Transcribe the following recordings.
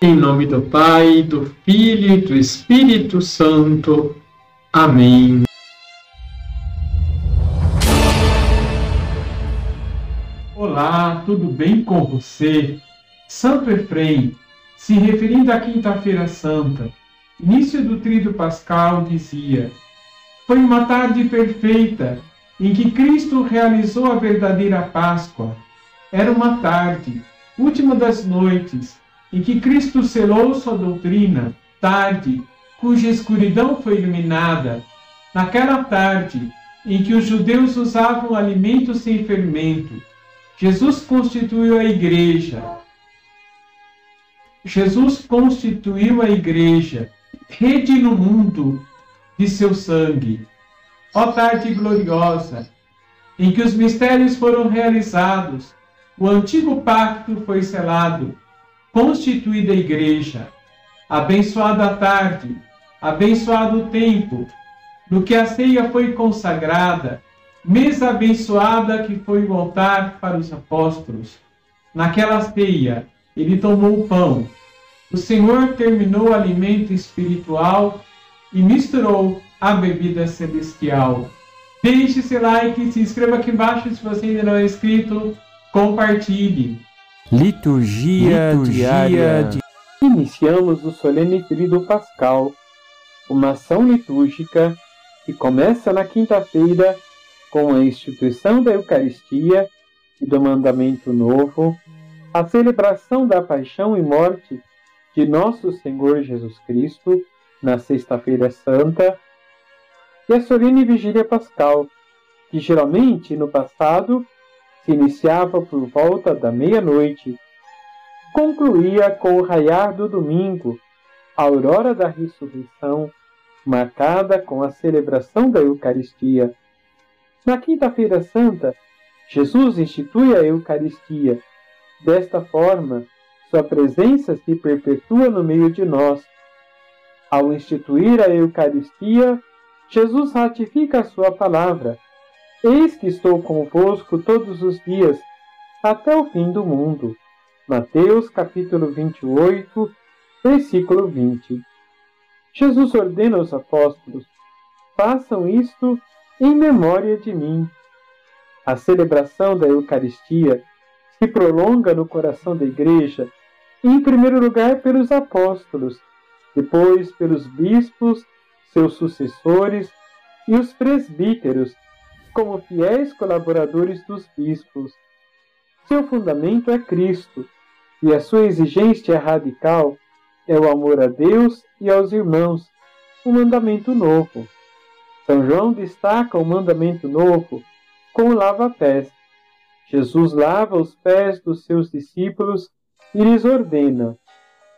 Em nome do Pai, do Filho e do Espírito Santo. Amém. Olá, tudo bem com você? Santo Efrem, se referindo à Quinta-feira Santa, início do Tríduo Pascal, dizia: Foi uma tarde perfeita em que Cristo realizou a verdadeira Páscoa. Era uma tarde, última das noites, em que Cristo selou sua doutrina, tarde, cuja escuridão foi iluminada, naquela tarde em que os judeus usavam alimentos sem fermento, Jesus constituiu a igreja. Jesus constituiu a igreja, rede no mundo de seu sangue. Ó tarde gloriosa, em que os mistérios foram realizados, o antigo pacto foi selado, constituída a igreja. Abençoada tarde, abençoado o tempo, no que a ceia foi consagrada, mesa abençoada que foi o altar para os apóstolos. Naquela ceia, ele tomou o pão. O Senhor terminou o alimento espiritual e misturou a bebida celestial. Deixe seu like, se inscreva aqui embaixo se você ainda não é inscrito, compartilhe. Liturgia, Liturgia diária. De... Iniciamos o solene Tríduo Pascal, uma ação litúrgica que começa na quinta-feira com a instituição da Eucaristia e do Mandamento Novo, a celebração da paixão e morte de Nosso Senhor Jesus Cristo na Sexta-feira Santa e a solene Vigília Pascal, que geralmente no passado se iniciava por volta da meia-noite, concluía com o raiar do domingo, a aurora da ressurreição, marcada com a celebração da Eucaristia. Na Quinta-feira Santa, Jesus institui a Eucaristia. Desta forma, sua presença se perpetua no meio de nós. Ao instituir a Eucaristia, Jesus ratifica a sua palavra Eis que estou convosco todos os dias, até o fim do mundo. Mateus capítulo 28, versículo 20. Jesus ordena aos apóstolos: façam isto em memória de mim. A celebração da Eucaristia se prolonga no coração da Igreja, em primeiro lugar pelos apóstolos, depois pelos bispos, seus sucessores e os presbíteros como fiéis colaboradores dos bispos. Seu fundamento é Cristo, e a sua exigência radical é o amor a Deus e aos irmãos, o mandamento novo. São João destaca o mandamento novo com o lava-pés. Jesus lava os pés dos seus discípulos e lhes ordena: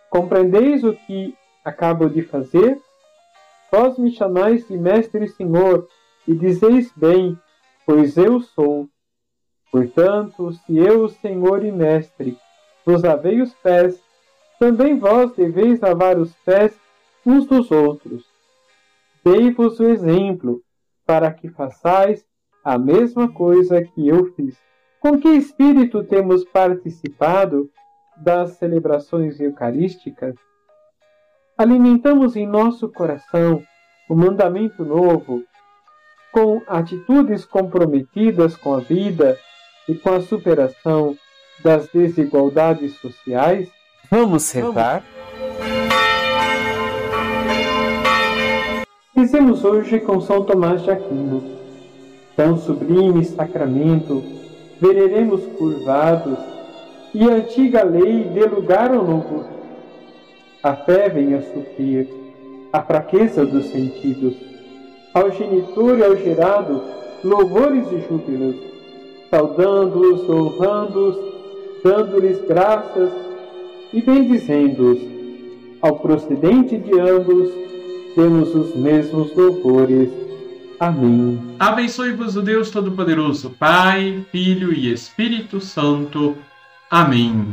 Compreendeis o que acabo de fazer? Vós me chamais de Mestre e Senhor, e dizeis bem, pois eu sou. Portanto, se eu, Senhor e Mestre, vos lavei os pés, também vós deveis lavar os pés uns dos outros. Dei-vos o exemplo, para que façais a mesma coisa que eu fiz. Com que espírito temos participado das celebrações eucarísticas? Alimentamos em nosso coração o mandamento novo com atitudes comprometidas com a vida e com a superação das desigualdades sociais? Vamos rezar? Rezemos hoje com São Tomás de Aquino. Tão sublime sacramento, vereremos curvados, e a antiga lei dê lugar ao novo. A fé vem a suprir a fraqueza dos sentidos ao genitor e ao gerado, louvores e júbilos, saudando-os, honrando-os, dando-lhes graças e bendizendo-os. Ao procedente de ambos, temos os mesmos louvores. Amém. Abençoe-vos o Deus Todo-Poderoso, Pai, Filho e Espírito Santo. Amém.